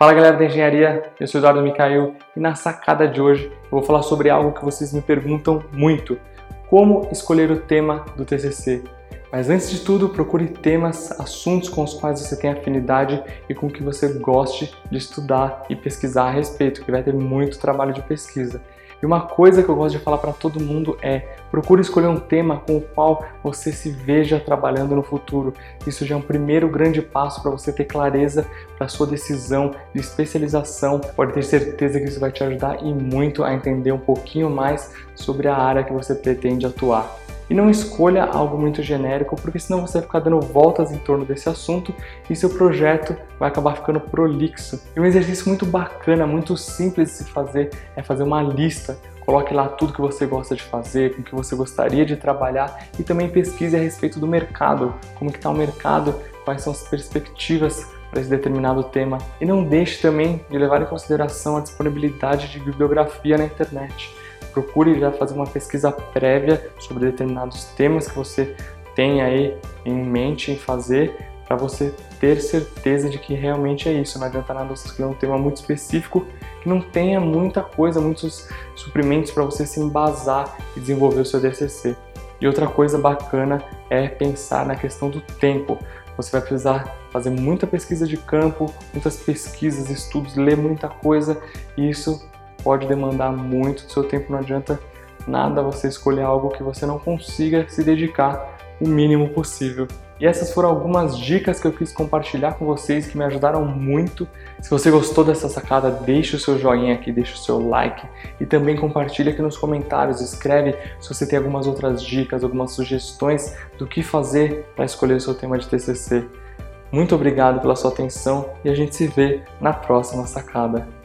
Fala galera da engenharia, eu sou Eduardo Micael e na sacada de hoje eu vou falar sobre algo que vocês me perguntam muito: como escolher o tema do TCC. Mas antes de tudo, procure temas, assuntos com os quais você tem afinidade e com que você goste de estudar e pesquisar a respeito, que vai ter muito trabalho de pesquisa. E uma coisa que eu gosto de falar para todo mundo é: procure escolher um tema com o qual você se veja trabalhando no futuro. Isso já é um primeiro grande passo para você ter clareza para sua decisão de especialização. Pode ter certeza que isso vai te ajudar e muito a entender um pouquinho mais sobre a área que você pretende atuar. E não escolha algo muito genérico, porque senão você vai ficar dando voltas em torno desse assunto e seu projeto vai acabar ficando prolixo. E um exercício muito bacana, muito simples de se fazer, é fazer uma lista Coloque lá tudo que você gosta de fazer, com que você gostaria de trabalhar e também pesquise a respeito do mercado, como que está o mercado, quais são as perspectivas para esse determinado tema. E não deixe também de levar em consideração a disponibilidade de bibliografia na internet procure já fazer uma pesquisa prévia sobre determinados temas que você tem aí em mente em fazer para você ter certeza de que realmente é isso. Não adianta nada você escolher um tema muito específico que não tenha muita coisa, muitos suprimentos para você se embasar e desenvolver o seu DCC. E outra coisa bacana é pensar na questão do tempo. Você vai precisar fazer muita pesquisa de campo, muitas pesquisas, estudos, ler muita coisa, e isso pode demandar muito do seu tempo, não adianta nada você escolher algo que você não consiga se dedicar o mínimo possível. E essas foram algumas dicas que eu quis compartilhar com vocês que me ajudaram muito. Se você gostou dessa sacada, deixe o seu joinha aqui, deixe o seu like e também compartilhe aqui nos comentários, escreve se você tem algumas outras dicas, algumas sugestões do que fazer para escolher o seu tema de TCC. Muito obrigado pela sua atenção e a gente se vê na próxima sacada.